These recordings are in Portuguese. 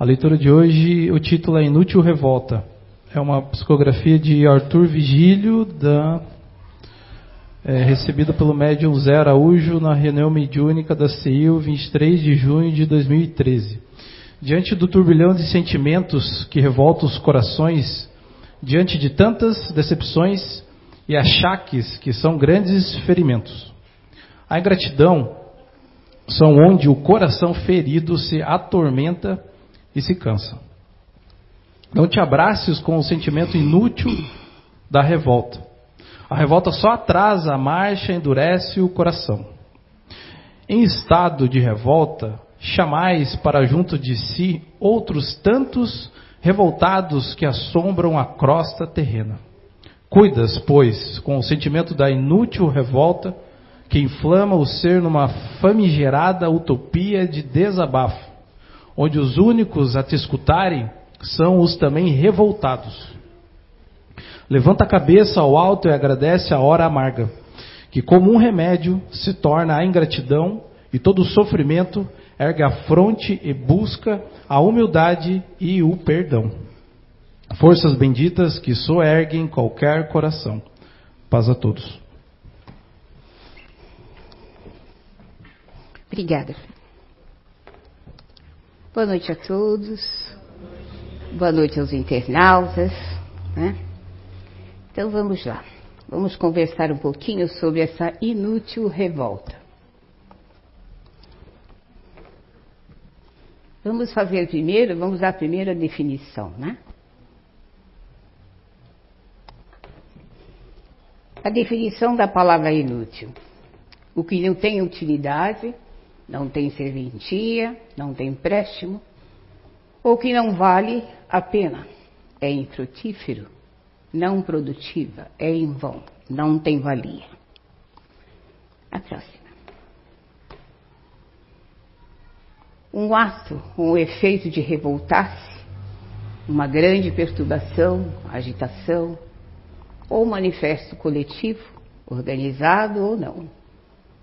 A leitura de hoje, o título é Inútil Revolta. É uma psicografia de Arthur Vigílio, da, é, recebida pelo médium Zé Araújo na reunião mediúnica da CIU, 23 de junho de 2013. Diante do turbilhão de sentimentos que revolta os corações, diante de tantas decepções e achaques que são grandes ferimentos. A ingratidão são onde o coração ferido se atormenta e se cansa. Não te abraces com o sentimento inútil da revolta. A revolta só atrasa a marcha, endurece o coração. Em estado de revolta, chamais para junto de si outros tantos revoltados que assombram a crosta terrena. Cuidas, pois, com o sentimento da inútil revolta que inflama o ser numa famigerada utopia de desabafo, onde os únicos a te escutarem são os também revoltados. Levanta a cabeça ao alto e agradece a hora amarga, que como um remédio se torna a ingratidão e todo o sofrimento ergue a fronte e busca a humildade e o perdão. Forças benditas que soerguem qualquer coração. Paz a todos. Obrigada. Boa noite a todos. Boa noite aos internautas. Né? Então vamos lá. Vamos conversar um pouquinho sobre essa inútil revolta. Vamos fazer primeiro, vamos dar a definição, né? A definição da palavra inútil. O que não tem utilidade não tem serventia, não tem empréstimo, ou que não vale a pena, é infrutífero, não produtiva, é em vão, não tem valia. A próxima. Um ato, um efeito de revoltar-se, uma grande perturbação, agitação, ou manifesto coletivo, organizado ou não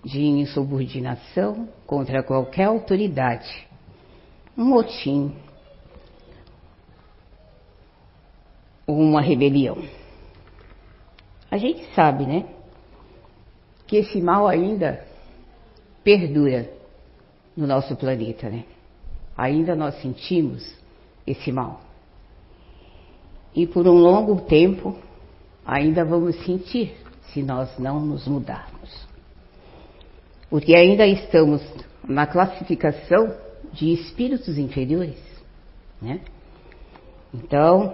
de insubordinação contra qualquer autoridade, um motim, uma rebelião. A gente sabe, né, que esse mal ainda perdura no nosso planeta, né? Ainda nós sentimos esse mal. E por um longo tempo ainda vamos sentir se nós não nos mudarmos porque ainda estamos na classificação de espíritos inferiores, né? Então,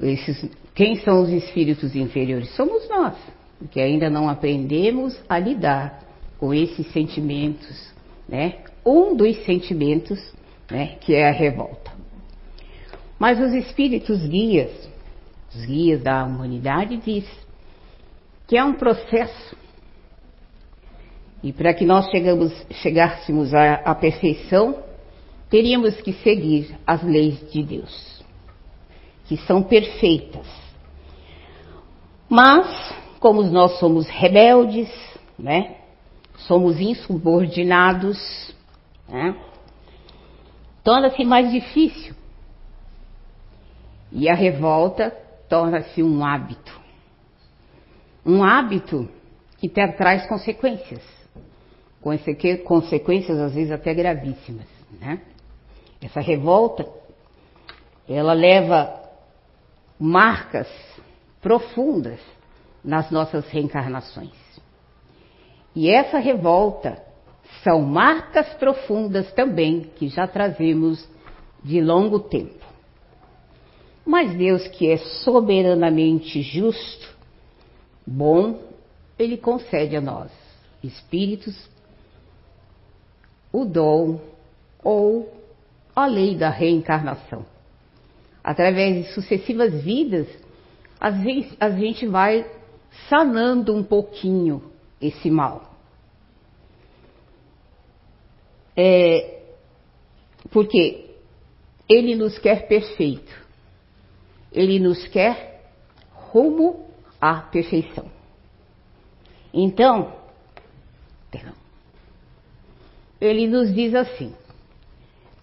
esses, quem são os espíritos inferiores? Somos nós, porque ainda não aprendemos a lidar com esses sentimentos, né? Um dos sentimentos, né, que é a revolta. Mas os espíritos guias, os guias da humanidade diz que é um processo e para que nós chegamos, chegássemos à, à perfeição, teríamos que seguir as leis de Deus, que são perfeitas. Mas, como nós somos rebeldes, né? Somos insubordinados, né? Torna-se mais difícil. E a revolta torna-se um hábito. Um hábito que traz consequências consequências às vezes até gravíssimas. Né? Essa revolta, ela leva marcas profundas nas nossas reencarnações. E essa revolta são marcas profundas também que já trazemos de longo tempo. Mas Deus, que é soberanamente justo, bom, Ele concede a nós espíritos o dom ou a lei da reencarnação. Através de sucessivas vidas, a gente vai sanando um pouquinho esse mal. É, porque ele nos quer perfeito. Ele nos quer rumo à perfeição. Então, perdão, ele nos diz assim: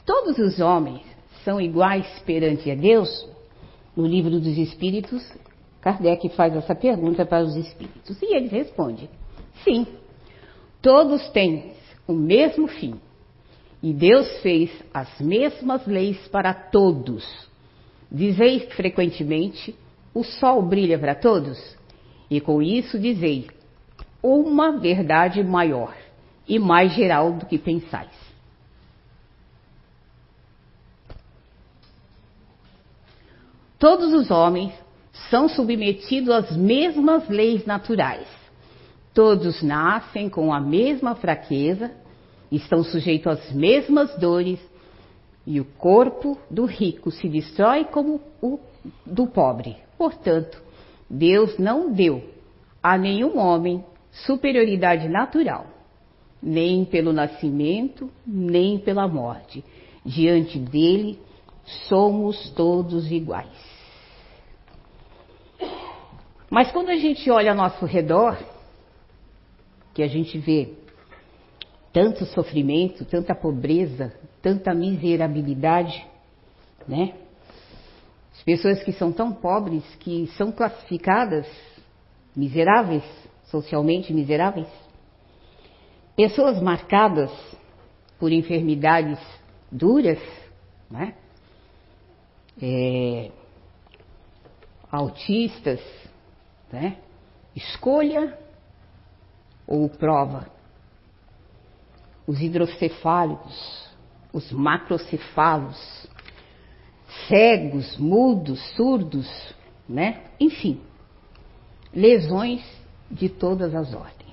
todos os homens são iguais perante a Deus? No livro dos Espíritos, Kardec faz essa pergunta para os espíritos e eles respondem: sim, todos têm o mesmo fim. E Deus fez as mesmas leis para todos. Dizei frequentemente: o sol brilha para todos? E com isso dizei uma verdade maior e mais geral do que pensais. Todos os homens são submetidos às mesmas leis naturais. Todos nascem com a mesma fraqueza, estão sujeitos às mesmas dores, e o corpo do rico se destrói como o do pobre. Portanto, Deus não deu a nenhum homem superioridade natural, nem pelo nascimento, nem pela morte. Diante dele, somos todos iguais. Mas quando a gente olha ao nosso redor, que a gente vê tanto sofrimento, tanta pobreza, tanta miserabilidade, né? As pessoas que são tão pobres que são classificadas miseráveis, socialmente miseráveis. Pessoas marcadas por enfermidades duras, né? É, autistas, né? Escolha ou prova. Os hidrocefálicos, os macrocefalos, cegos, mudos, surdos, né? Enfim, lesões de todas as ordens.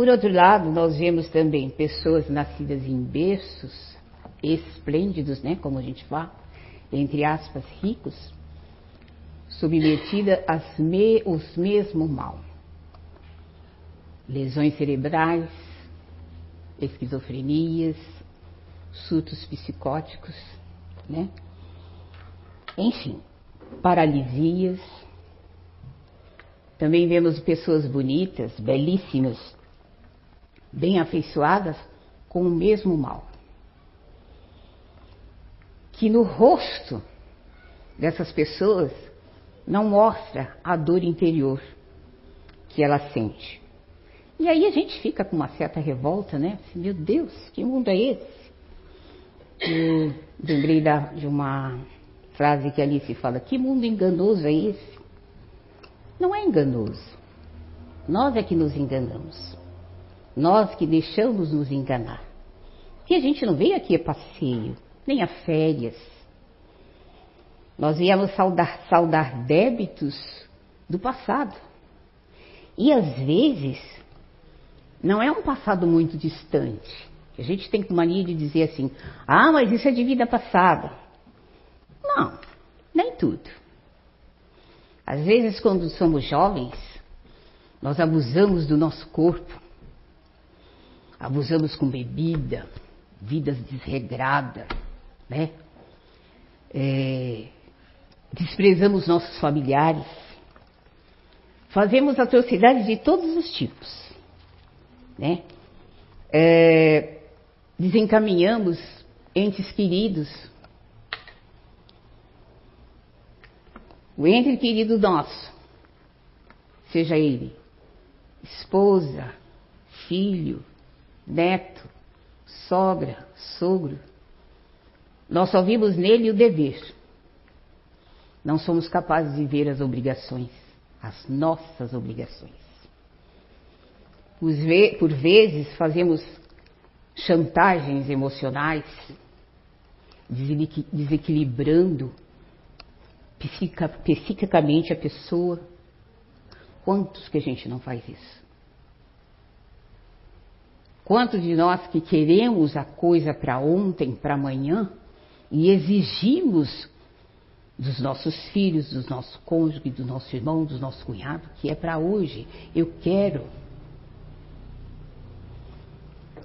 Por outro lado, nós vemos também pessoas nascidas em berços esplêndidos, né, como a gente fala, entre aspas, ricos, submetida aos me, os mesmos mal. Lesões cerebrais, esquizofrenias, surtos psicóticos, né? Enfim, paralisias. Também vemos pessoas bonitas, belíssimas, bem afeiçoadas, com o mesmo mal. Que no rosto dessas pessoas não mostra a dor interior que ela sente. E aí a gente fica com uma certa revolta, né? Meu Deus, que mundo é esse? Lembrei da, de uma frase que Alice fala: Que mundo enganoso é esse? Não é enganoso. Nós é que nos enganamos. Nós que deixamos nos enganar. E a gente não veio aqui a passeio, nem a férias. Nós viemos saudar, saudar débitos do passado. E às vezes, não é um passado muito distante. A gente tem mania de dizer assim: ah, mas isso é de vida passada. Não, nem tudo. Às vezes, quando somos jovens, nós abusamos do nosso corpo, abusamos com bebida, vidas desregradas, né? É, desprezamos nossos familiares, fazemos atrocidades de todos os tipos, né? É, desencaminhamos entes queridos. O ente querido nosso, seja ele esposa, filho, neto, sogra, sogro, nós só vimos nele o dever. Não somos capazes de ver as obrigações, as nossas obrigações. Por vezes fazemos chantagens emocionais, desequilibrando psiquicamente a pessoa. Quantos que a gente não faz isso? Quantos de nós que queremos a coisa para ontem, para amanhã, e exigimos dos nossos filhos, dos nossos cônjuges, do nosso irmão, do nosso cunhado, que é para hoje. Eu quero.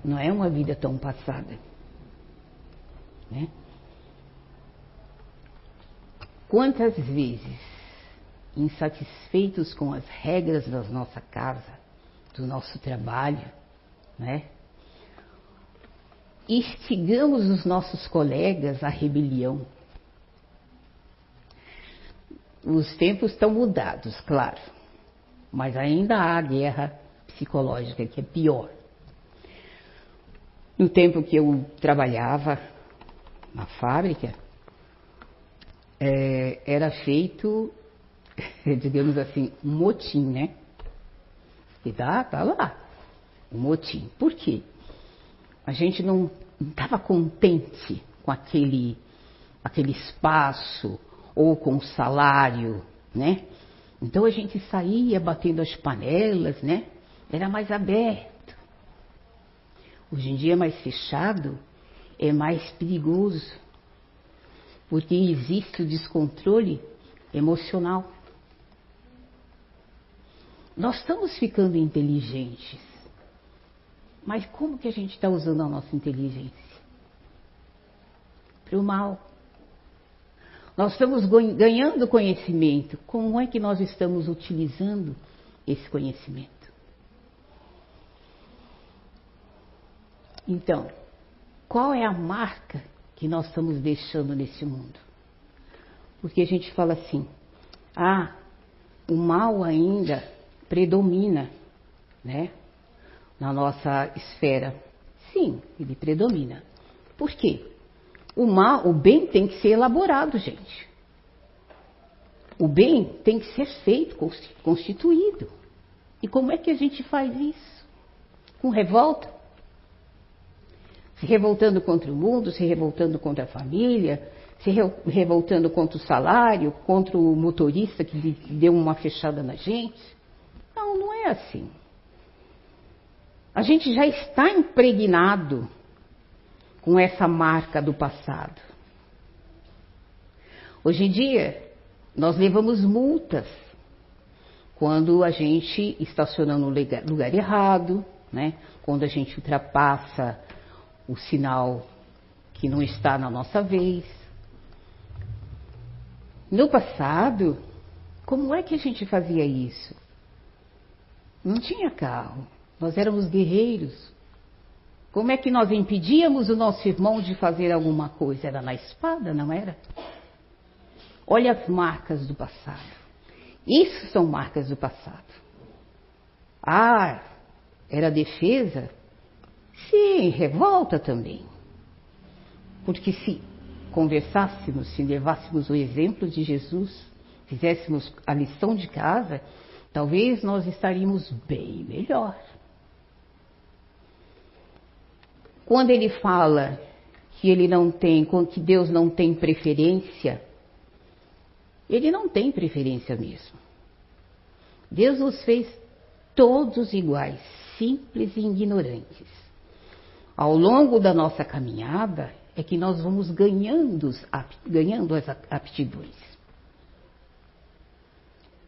Não é uma vida tão passada. Né? Quantas vezes, insatisfeitos com as regras da nossa casa, do nosso trabalho, né? Instigamos os nossos colegas à rebelião. Os tempos estão mudados, claro, mas ainda há guerra psicológica que é pior. No tempo que eu trabalhava na fábrica, é, era feito, digamos assim, um motim, né? E dá, tá lá, um motim. Por quê? A gente não estava contente com aquele, aquele espaço ou com o salário, né? Então a gente saía batendo as panelas, né? Era mais aberto. Hoje em dia é mais fechado, é mais perigoso, porque existe o descontrole emocional. Nós estamos ficando inteligentes, mas como que a gente está usando a nossa inteligência? Para o mal. Nós estamos ganhando conhecimento. Como é que nós estamos utilizando esse conhecimento? Então, qual é a marca que nós estamos deixando nesse mundo? Porque a gente fala assim: ah, o mal ainda predomina, né? Na nossa esfera. Sim, ele predomina. Por quê? O mal, o bem tem que ser elaborado, gente. O bem tem que ser feito, constituído. E como é que a gente faz isso? Com revolta? Se revoltando contra o mundo, se revoltando contra a família, se revoltando contra o salário, contra o motorista que deu uma fechada na gente. Não, não é assim. A gente já está impregnado com essa marca do passado. Hoje em dia, nós levamos multas quando a gente estaciona no lugar, errado, né? quando a gente ultrapassa o sinal que não está na nossa vez. No passado, como é que a gente fazia isso? Não tinha carro, nós éramos guerreiros, como é que nós impedíamos o nosso irmão de fazer alguma coisa? Era na espada, não era? Olha as marcas do passado. Isso são marcas do passado. Ah, era defesa? Sim, revolta também. Porque se conversássemos, se levássemos o exemplo de Jesus, fizéssemos a lição de casa, talvez nós estaríamos bem melhor. Quando ele fala que ele não tem, que Deus não tem preferência, ele não tem preferência mesmo. Deus nos fez todos iguais, simples e ignorantes. Ao longo da nossa caminhada é que nós vamos ganhando, ganhando as aptidões.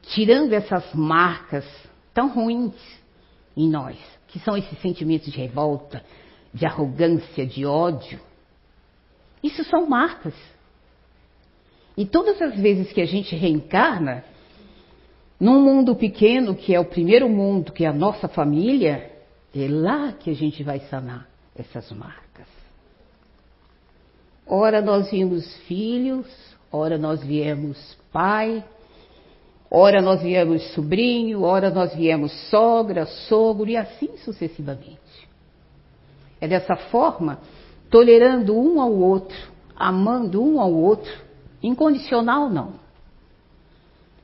Tirando essas marcas tão ruins em nós, que são esses sentimentos de revolta, de arrogância, de ódio. Isso são marcas. E todas as vezes que a gente reencarna, num mundo pequeno, que é o primeiro mundo, que é a nossa família, é lá que a gente vai sanar essas marcas. Ora nós vimos filhos, ora nós viemos pai, ora nós viemos sobrinho, ora nós viemos sogra, sogro e assim sucessivamente. É dessa forma, tolerando um ao outro, amando um ao outro, incondicional não.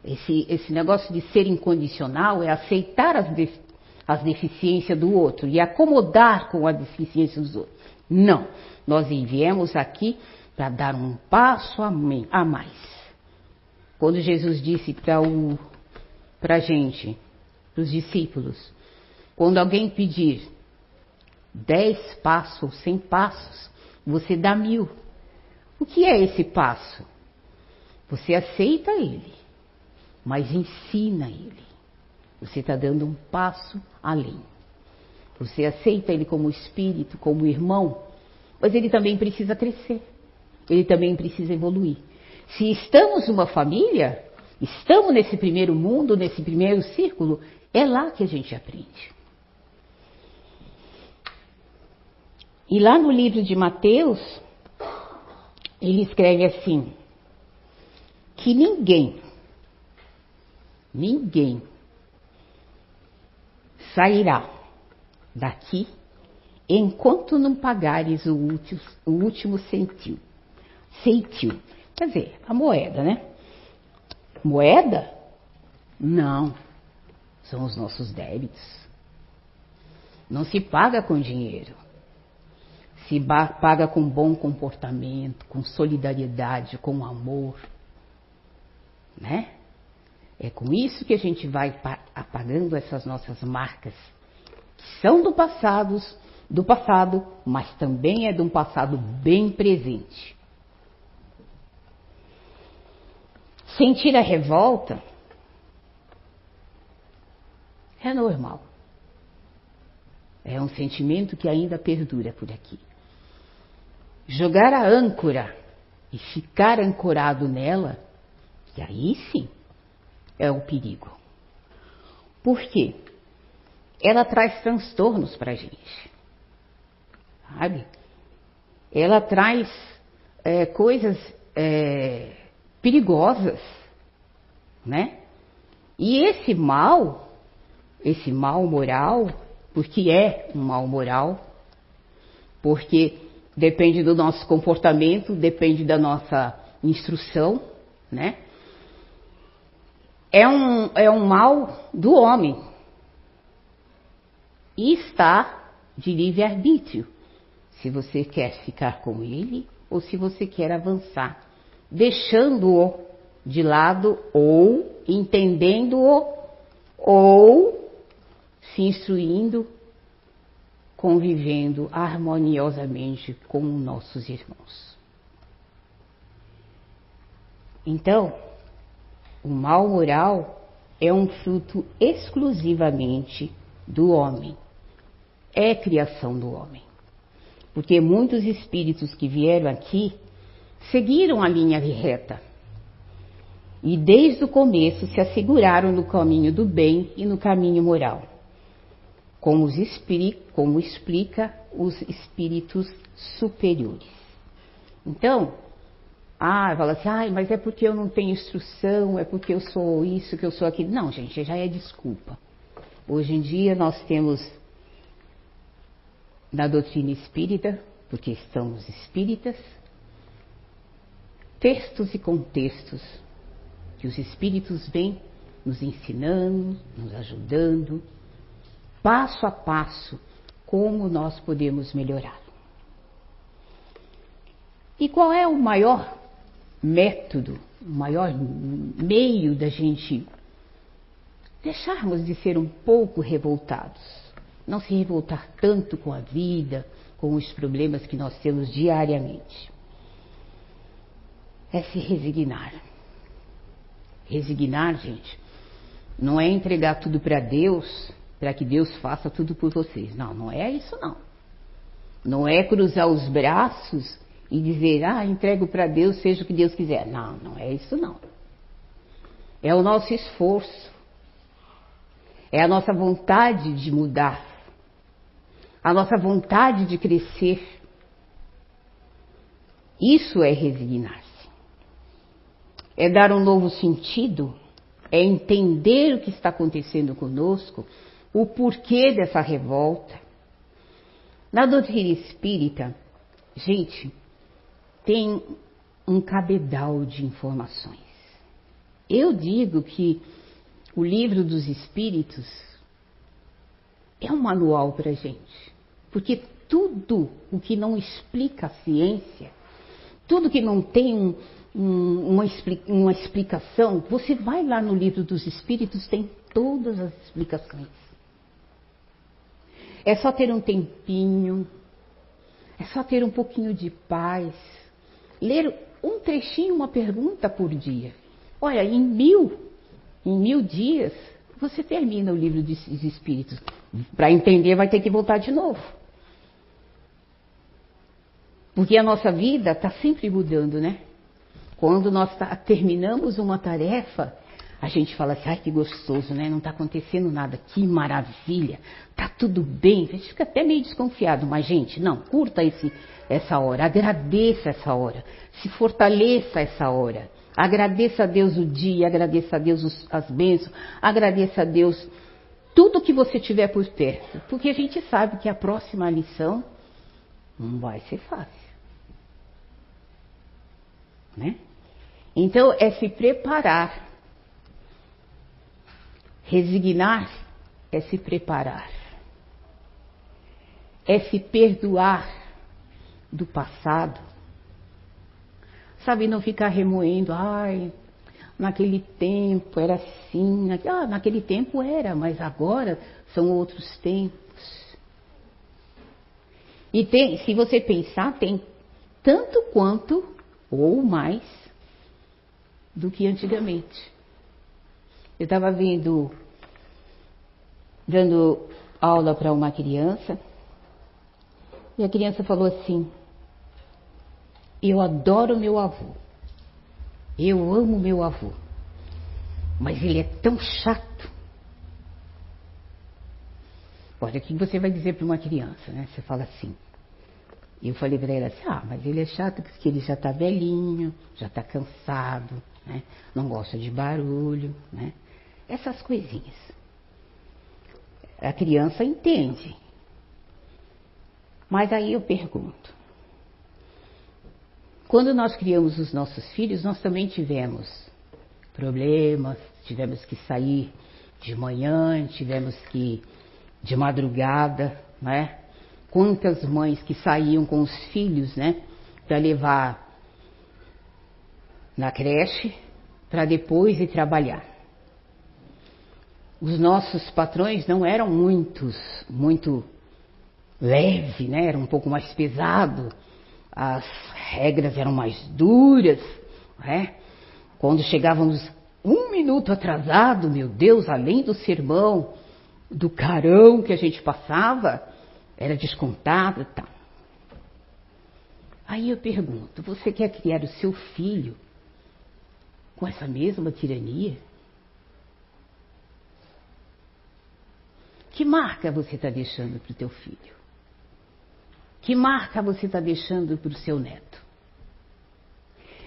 Esse, esse negócio de ser incondicional é aceitar as, de, as deficiências do outro e acomodar com a deficiência dos outros. Não. Nós viemos aqui para dar um passo a mais. Quando Jesus disse para a gente, para os discípulos, quando alguém pedir, dez passos, cem passos, você dá mil. O que é esse passo? Você aceita ele, mas ensina ele. Você está dando um passo além. Você aceita ele como espírito, como irmão, mas ele também precisa crescer. Ele também precisa evoluir. Se estamos numa família, estamos nesse primeiro mundo, nesse primeiro círculo, é lá que a gente aprende. E lá no livro de Mateus, ele escreve assim: que ninguém, ninguém sairá daqui enquanto não pagares o último, o último centil. Ceitil. Quer dizer, a moeda, né? Moeda? Não. São os nossos débitos. Não se paga com dinheiro. Se paga com bom comportamento, com solidariedade, com amor. Né? É com isso que a gente vai apagando essas nossas marcas, que são do passado, do passado, mas também é de um passado bem presente. Sentir a revolta é normal. É um sentimento que ainda perdura por aqui. Jogar a âncora e ficar ancorado nela, e aí sim é o perigo. Por quê? Ela traz transtornos para a gente. Sabe? Ela traz é, coisas é, perigosas, né? E esse mal, esse mal moral, porque é um mal moral, porque depende do nosso comportamento, depende da nossa instrução, né? É um, é um mal do homem. E está de livre-arbítrio. Se você quer ficar com ele ou se você quer avançar deixando-o de lado ou entendendo-o ou se instruindo, convivendo harmoniosamente com nossos irmãos. Então, o mal moral é um fruto exclusivamente do homem. É criação do homem. Porque muitos espíritos que vieram aqui seguiram a linha reta. E desde o começo se asseguraram no caminho do bem e no caminho moral. Como, como explica os espíritos superiores. Então, ah, fala assim, ah, mas é porque eu não tenho instrução, é porque eu sou isso, que eu sou aquilo. Não, gente, já é desculpa. Hoje em dia nós temos na doutrina espírita, porque estamos espíritas, textos e contextos que os Espíritos vêm nos ensinando, nos ajudando, passo a passo, como nós podemos melhorar. E qual é o maior método, o maior meio da gente deixarmos de ser um pouco revoltados? Não se revoltar tanto com a vida, com os problemas que nós temos diariamente é se resignar. Resignar, gente, não é entregar tudo para Deus, para que Deus faça tudo por vocês. Não, não é isso não. Não é cruzar os braços e dizer, ah, entrego para Deus, seja o que Deus quiser. Não, não é isso não. É o nosso esforço. É a nossa vontade de mudar. A nossa vontade de crescer. Isso é resignar é dar um novo sentido, é entender o que está acontecendo conosco, o porquê dessa revolta. Na doutrina espírita, gente, tem um cabedal de informações. Eu digo que o livro dos espíritos é um manual para gente, porque tudo o que não explica a ciência, tudo que não tem um, uma, uma explicação, você vai lá no livro dos Espíritos, tem todas as explicações. É só ter um tempinho, é só ter um pouquinho de paz, ler um trechinho, uma pergunta por dia. Olha, em mil, em mil dias, você termina o livro dos Espíritos. Para entender, vai ter que voltar de novo. Porque a nossa vida está sempre mudando, né? Quando nós tá, terminamos uma tarefa, a gente fala assim, ai que gostoso, né? Não está acontecendo nada, que maravilha, tá tudo bem. A gente fica até meio desconfiado, mas gente, não, curta esse, essa hora, agradeça essa hora, se fortaleça essa hora. Agradeça a Deus o dia, agradeça a Deus os, as bênçãos, agradeça a Deus tudo que você tiver por perto, porque a gente sabe que a próxima lição não vai ser fácil. Né? Então é se preparar Resignar é se preparar, é se perdoar do passado. Sabe, não ficar remoendo, ai, naquele tempo era assim, ah, naquele tempo era, mas agora são outros tempos. E tem, se você pensar, tem tanto quanto ou mais do que antigamente. Eu estava vindo, dando aula para uma criança, e a criança falou assim: Eu adoro meu avô, eu amo meu avô, mas ele é tão chato. Olha, o que você vai dizer para uma criança, né? Você fala assim. Eu falei para ela assim: Ah, mas ele é chato porque ele já está velhinho, já está cansado, né? não gosta de barulho, né? Essas coisinhas. A criança entende. Mas aí eu pergunto: quando nós criamos os nossos filhos, nós também tivemos problemas, tivemos que sair de manhã, tivemos que de madrugada, né? Quantas mães que saíam com os filhos, né, para levar na creche, para depois ir trabalhar os nossos patrões não eram muitos, muito leve, né? Era um pouco mais pesado. As regras eram mais duras, né? Quando chegávamos um minuto atrasado, meu Deus, além do sermão, do carão que a gente passava, era descontado e tal. Aí eu pergunto, você quer criar o seu filho com essa mesma tirania? Que marca você está deixando para o teu filho? Que marca você está deixando para o seu neto?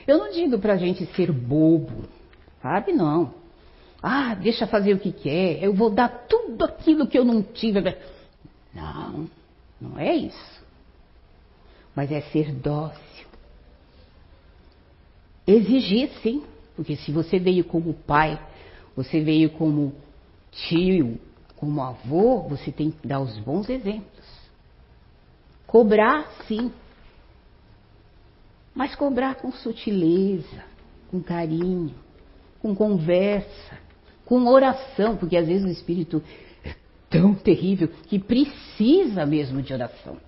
Eu não digo para a gente ser bobo, sabe? Não. Ah, deixa fazer o que quer, eu vou dar tudo aquilo que eu não tive. Não, não é isso. Mas é ser dócil. Exigir, sim, porque se você veio como pai, você veio como tio, como avô, você tem que dar os bons exemplos. Cobrar, sim. Mas cobrar com sutileza, com carinho, com conversa, com oração, porque às vezes o espírito é tão terrível que precisa mesmo de oração.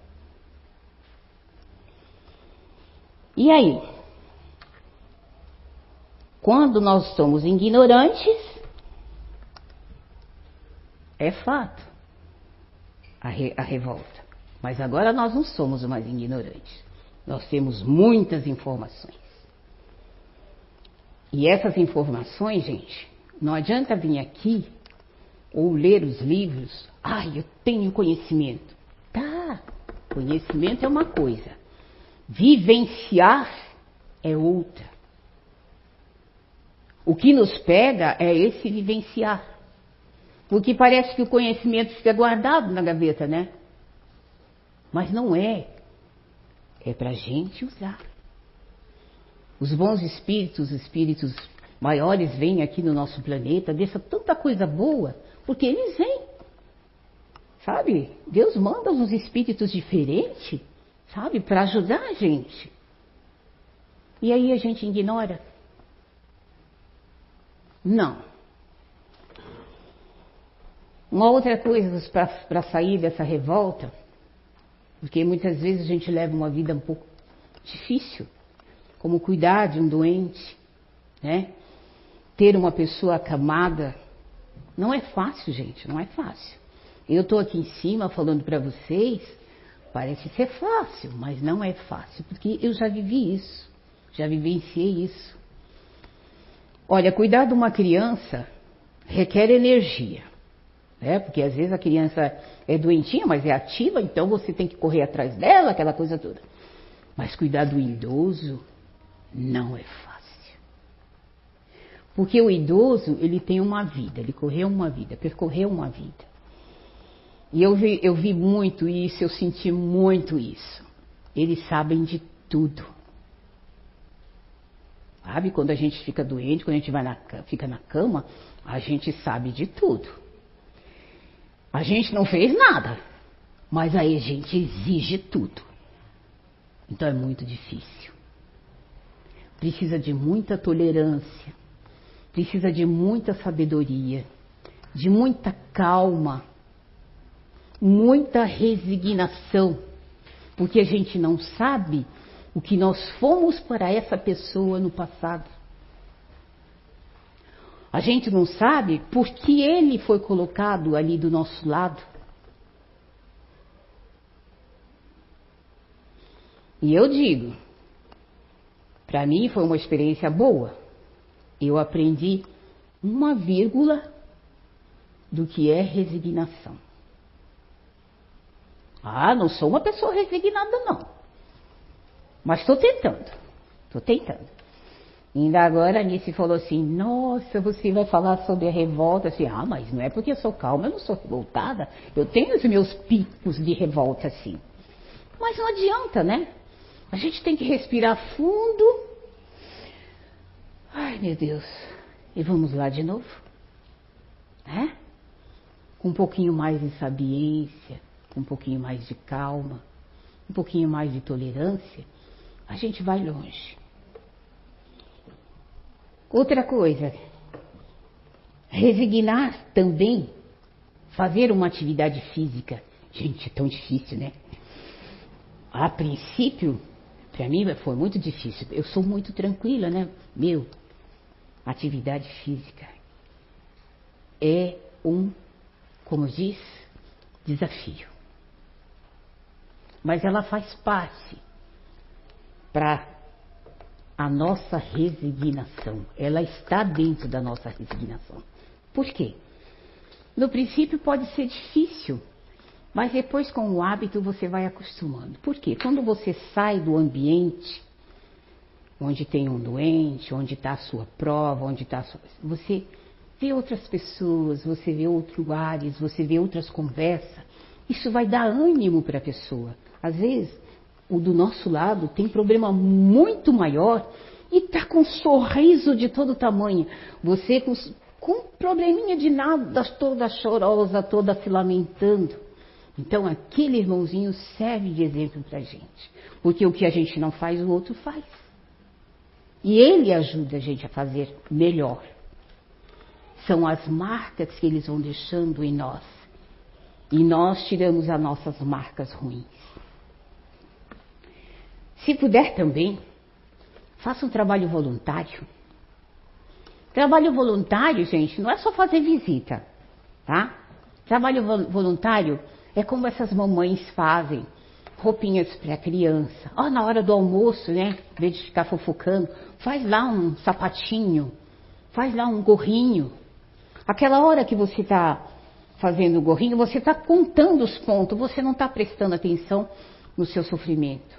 E aí? Quando nós somos ignorantes, é fato a, re, a revolta. Mas agora nós não somos mais ignorantes. Nós temos muitas informações. E essas informações, gente, não adianta vir aqui ou ler os livros. Ah, eu tenho conhecimento. Tá, conhecimento é uma coisa. Vivenciar é outra. O que nos pega é esse vivenciar. Porque parece que o conhecimento fica guardado na gaveta, né? Mas não é. É para a gente usar. Os bons espíritos, os espíritos maiores vêm aqui no nosso planeta, deixa tanta coisa boa, porque eles vêm. Sabe? Deus manda uns espíritos diferentes, sabe? Para ajudar a gente. E aí a gente ignora? Não. Uma outra coisa para sair dessa revolta, porque muitas vezes a gente leva uma vida um pouco difícil, como cuidar de um doente, né? Ter uma pessoa acamada, não é fácil, gente, não é fácil. Eu estou aqui em cima falando para vocês, parece ser fácil, mas não é fácil, porque eu já vivi isso, já vivenciei isso. Olha, cuidar de uma criança requer energia, né? Porque às vezes a criança é doentinha, mas é ativa, então você tem que correr atrás dela, aquela coisa toda. Mas cuidar do idoso não é fácil. Porque o idoso, ele tem uma vida, ele correu uma vida, percorreu uma vida. E eu vi, eu vi muito isso, eu senti muito isso. Eles sabem de tudo. Sabe? Quando a gente fica doente, quando a gente vai na, fica na cama, a gente sabe de tudo. A gente não fez nada, mas aí a gente exige tudo. Então é muito difícil. Precisa de muita tolerância, precisa de muita sabedoria, de muita calma, muita resignação, porque a gente não sabe o que nós fomos para essa pessoa no passado. A gente não sabe por que ele foi colocado ali do nosso lado. E eu digo, para mim foi uma experiência boa. Eu aprendi uma vírgula do que é resignação. Ah, não sou uma pessoa resignada, não. Mas estou tentando. Estou tentando. Ainda agora a Anice falou assim, nossa, você vai falar sobre a revolta. Assim, ah, mas não é porque eu sou calma, eu não sou revoltada. Eu tenho os meus picos de revolta, assim. Mas não adianta, né? A gente tem que respirar fundo. Ai, meu Deus. E vamos lá de novo? É? Com um pouquinho mais de sabiência, com um pouquinho mais de calma, um pouquinho mais de tolerância, a gente vai longe. Outra coisa, resignar também, fazer uma atividade física. Gente, é tão difícil, né? A princípio, para mim foi muito difícil. Eu sou muito tranquila, né? Meu, atividade física é um, como diz, desafio. Mas ela faz parte para a nossa resignação. Ela está dentro da nossa resignação. Por quê? No princípio pode ser difícil, mas depois, com o hábito, você vai acostumando. Por quê? Quando você sai do ambiente onde tem um doente, onde está a sua prova, onde está sua... Você vê outras pessoas, você vê outros ares, você vê outras conversas. Isso vai dar ânimo para a pessoa. Às vezes, o do nosso lado tem problema muito maior e está com um sorriso de todo tamanho. Você com, com probleminha de nada, toda chorosa, toda se lamentando. Então aquele irmãozinho serve de exemplo para gente. Porque o que a gente não faz, o outro faz. E ele ajuda a gente a fazer melhor. São as marcas que eles vão deixando em nós. E nós tiramos as nossas marcas ruins. Se puder também, faça um trabalho voluntário. Trabalho voluntário, gente, não é só fazer visita, tá? Trabalho voluntário é como essas mamães fazem. Roupinhas para criança. Ó, oh, na hora do almoço, né? Em vez de ficar fofocando, faz lá um sapatinho, faz lá um gorrinho. Aquela hora que você está fazendo o gorrinho, você está contando os pontos, você não está prestando atenção no seu sofrimento.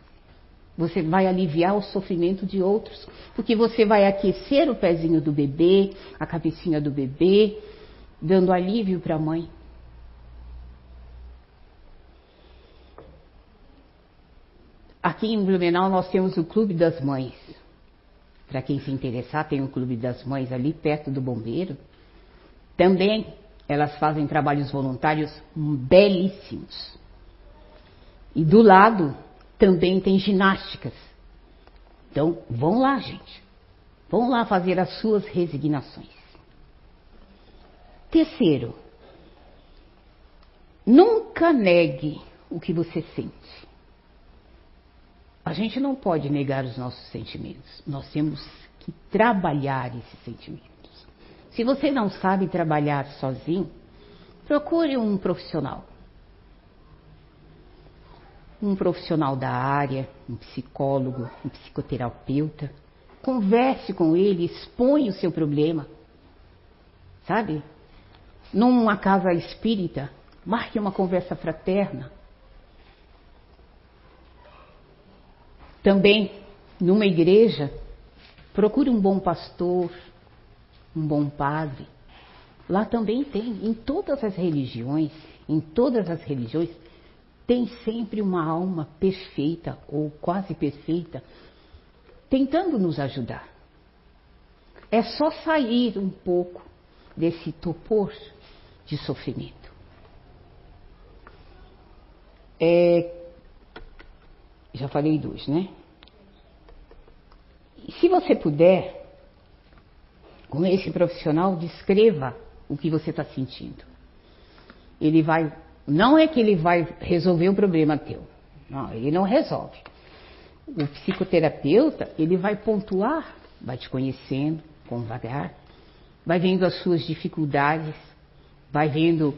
Você vai aliviar o sofrimento de outros, porque você vai aquecer o pezinho do bebê, a cabecinha do bebê, dando alívio para a mãe. Aqui em Blumenau nós temos o Clube das Mães. Para quem se interessar, tem o Clube das Mães ali perto do bombeiro. Também elas fazem trabalhos voluntários belíssimos. E do lado também tem ginásticas. Então, vão lá, gente. Vão lá fazer as suas resignações. Terceiro, nunca negue o que você sente. A gente não pode negar os nossos sentimentos. Nós temos que trabalhar esses sentimentos. Se você não sabe trabalhar sozinho, procure um profissional. Um profissional da área, um psicólogo, um psicoterapeuta, converse com ele, expõe o seu problema. Sabe? Numa casa espírita, marque uma conversa fraterna. Também, numa igreja, procure um bom pastor, um bom padre. Lá também tem, em todas as religiões, em todas as religiões, tem sempre uma alma perfeita ou quase perfeita tentando nos ajudar. É só sair um pouco desse topor de sofrimento. É, já falei dois, né? Se você puder, com esse profissional, descreva o que você está sentindo. Ele vai, não é que ele vai resolver o problema teu. Não, ele não resolve. O psicoterapeuta, ele vai pontuar, vai te conhecendo com vagar, vai vendo as suas dificuldades, vai vendo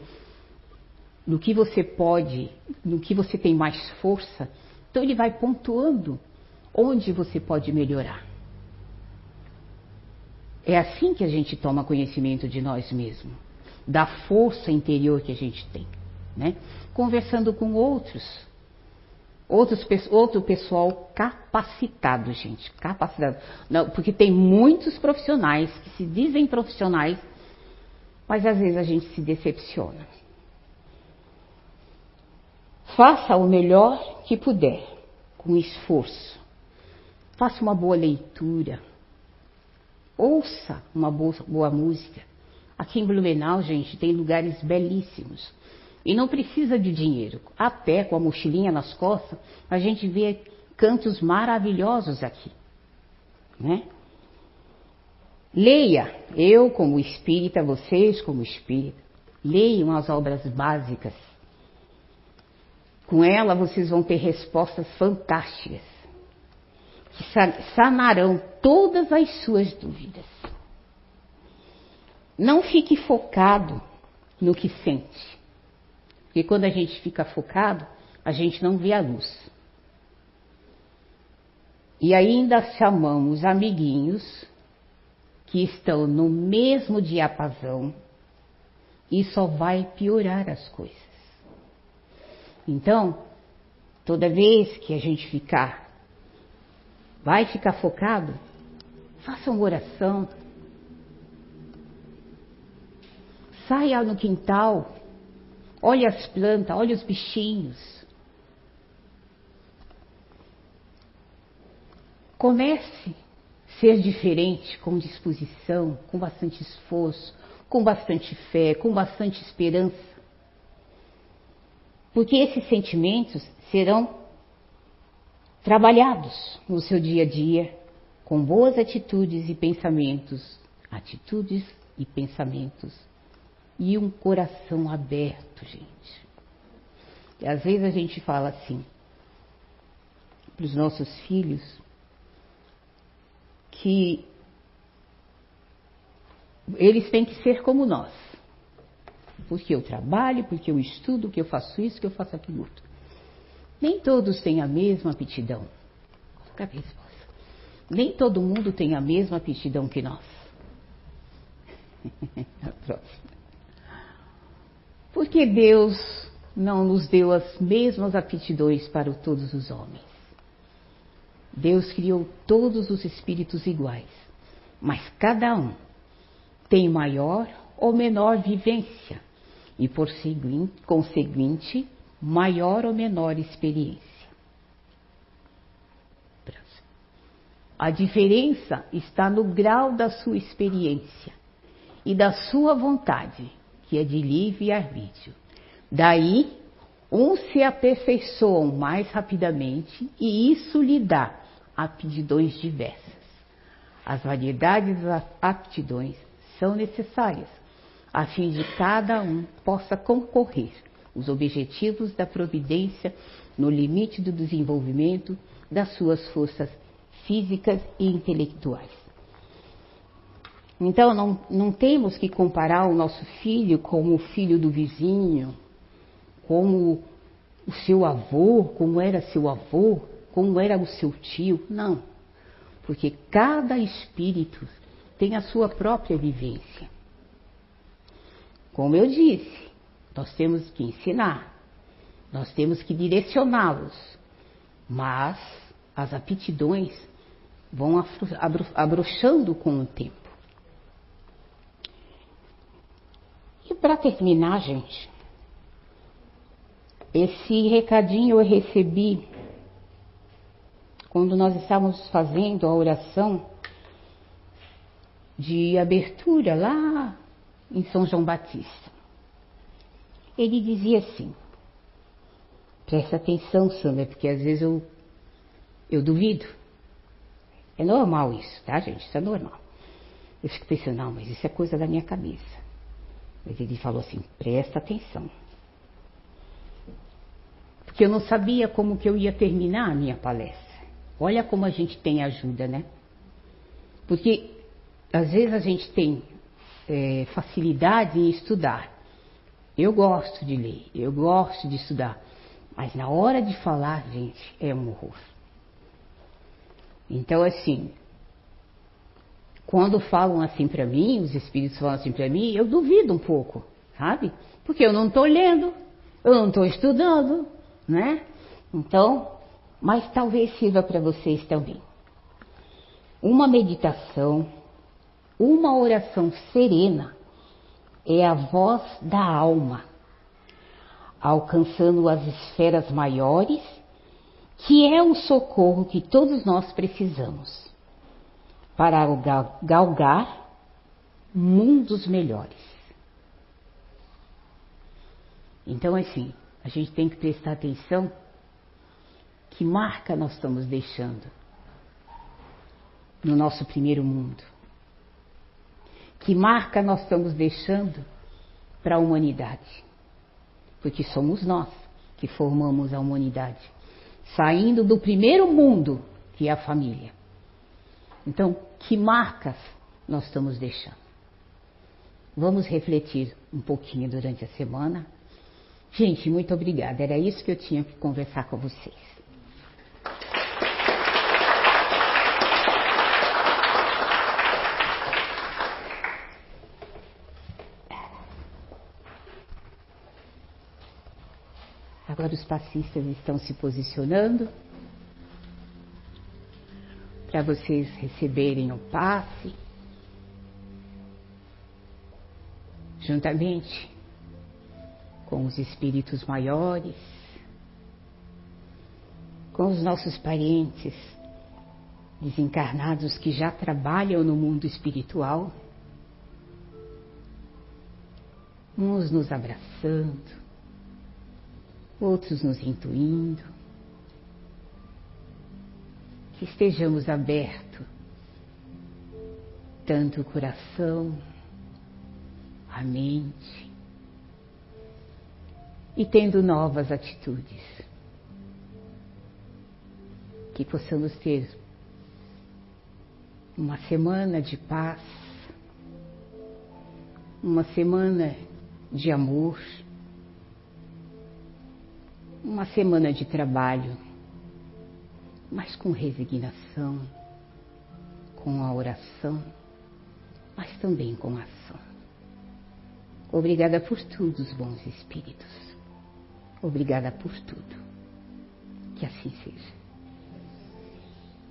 no que você pode, no que você tem mais força. Então ele vai pontuando onde você pode melhorar. É assim que a gente toma conhecimento de nós mesmos, da força interior que a gente tem, né? Conversando com outros, outros outro pessoal capacitado, gente, capacitado. Não, porque tem muitos profissionais que se dizem profissionais, mas às vezes a gente se decepciona. Faça o melhor que puder, com esforço. Faça uma boa leitura Ouça uma boa, boa música. Aqui em Blumenau, gente, tem lugares belíssimos. E não precisa de dinheiro. A pé, com a mochilinha nas costas, a gente vê cantos maravilhosos aqui. Né? Leia, eu como espírita, vocês como espírita, leiam as obras básicas. Com ela vocês vão ter respostas fantásticas que sanarão todas as suas dúvidas. Não fique focado no que sente. Porque quando a gente fica focado, a gente não vê a luz. E ainda chamamos amiguinhos que estão no mesmo diapasão e só vai piorar as coisas. Então, toda vez que a gente ficar vai ficar focado, faça uma oração. Saia no quintal, olhe as plantas, olhe os bichinhos. Comece a ser diferente com disposição, com bastante esforço, com bastante fé, com bastante esperança. Porque esses sentimentos serão trabalhados no seu dia a dia com boas atitudes e pensamentos, atitudes e pensamentos e um coração aberto, gente. E às vezes a gente fala assim para os nossos filhos que eles têm que ser como nós. Porque eu trabalho, porque eu estudo, que eu faço isso, que eu faço aquilo outro. Nem todos têm a mesma aptidão. Nem todo mundo tem a mesma aptidão que nós. Porque Deus não nos deu as mesmas aptidões para todos os homens. Deus criou todos os espíritos iguais, mas cada um tem maior ou menor vivência e, por conseguinte, maior ou menor experiência. A diferença está no grau da sua experiência e da sua vontade, que é de livre arbítrio. Daí, uns se aperfeiçoam mais rapidamente e isso lhe dá aptidões diversas. As variedades das aptidões são necessárias, a fim de cada um possa concorrer os objetivos da providência no limite do desenvolvimento das suas forças físicas e intelectuais. Então, não, não temos que comparar o nosso filho como o filho do vizinho, como o seu avô, como era seu avô, como era o seu tio. Não. Porque cada espírito tem a sua própria vivência. Como eu disse, nós temos que ensinar, nós temos que direcioná-los, mas as aptidões vão abrochando com o tempo. E para terminar, gente, esse recadinho eu recebi quando nós estávamos fazendo a oração de abertura lá em São João Batista. Ele dizia assim: presta atenção, Sandra, porque às vezes eu, eu duvido. É normal isso, tá, gente? Isso é normal. Eu fico pensando, não, mas isso é coisa da minha cabeça. Mas ele falou assim: presta atenção. Porque eu não sabia como que eu ia terminar a minha palestra. Olha como a gente tem ajuda, né? Porque às vezes a gente tem é, facilidade em estudar. Eu gosto de ler, eu gosto de estudar. Mas na hora de falar, gente, é um horror. Então, assim, quando falam assim para mim, os espíritos falam assim para mim, eu duvido um pouco, sabe? Porque eu não estou lendo, eu não estou estudando, né? Então, mas talvez sirva para vocês também. Uma meditação, uma oração serena é a voz da alma, alcançando as esferas maiores, que é o socorro que todos nós precisamos para galgar mundos melhores. Então, assim, a gente tem que prestar atenção que marca nós estamos deixando no nosso primeiro mundo. Que marca nós estamos deixando para a humanidade. Porque somos nós que formamos a humanidade, saindo do primeiro mundo, que é a família. Então, que marcas nós estamos deixando? Vamos refletir um pouquinho durante a semana. Gente, muito obrigada. Era isso que eu tinha que conversar com vocês. Agora os passistas estão se posicionando para vocês receberem o passe. Juntamente com os espíritos maiores, com os nossos parentes desencarnados que já trabalham no mundo espiritual, uns nos abraçando, outros nos intuindo, estejamos abertos, tanto o coração, a mente, e tendo novas atitudes. Que possamos ter uma semana de paz, uma semana de amor, uma semana de trabalho mas com resignação, com a oração, mas também com a ação. Obrigada por tudo, os bons espíritos. Obrigada por tudo. Que assim seja.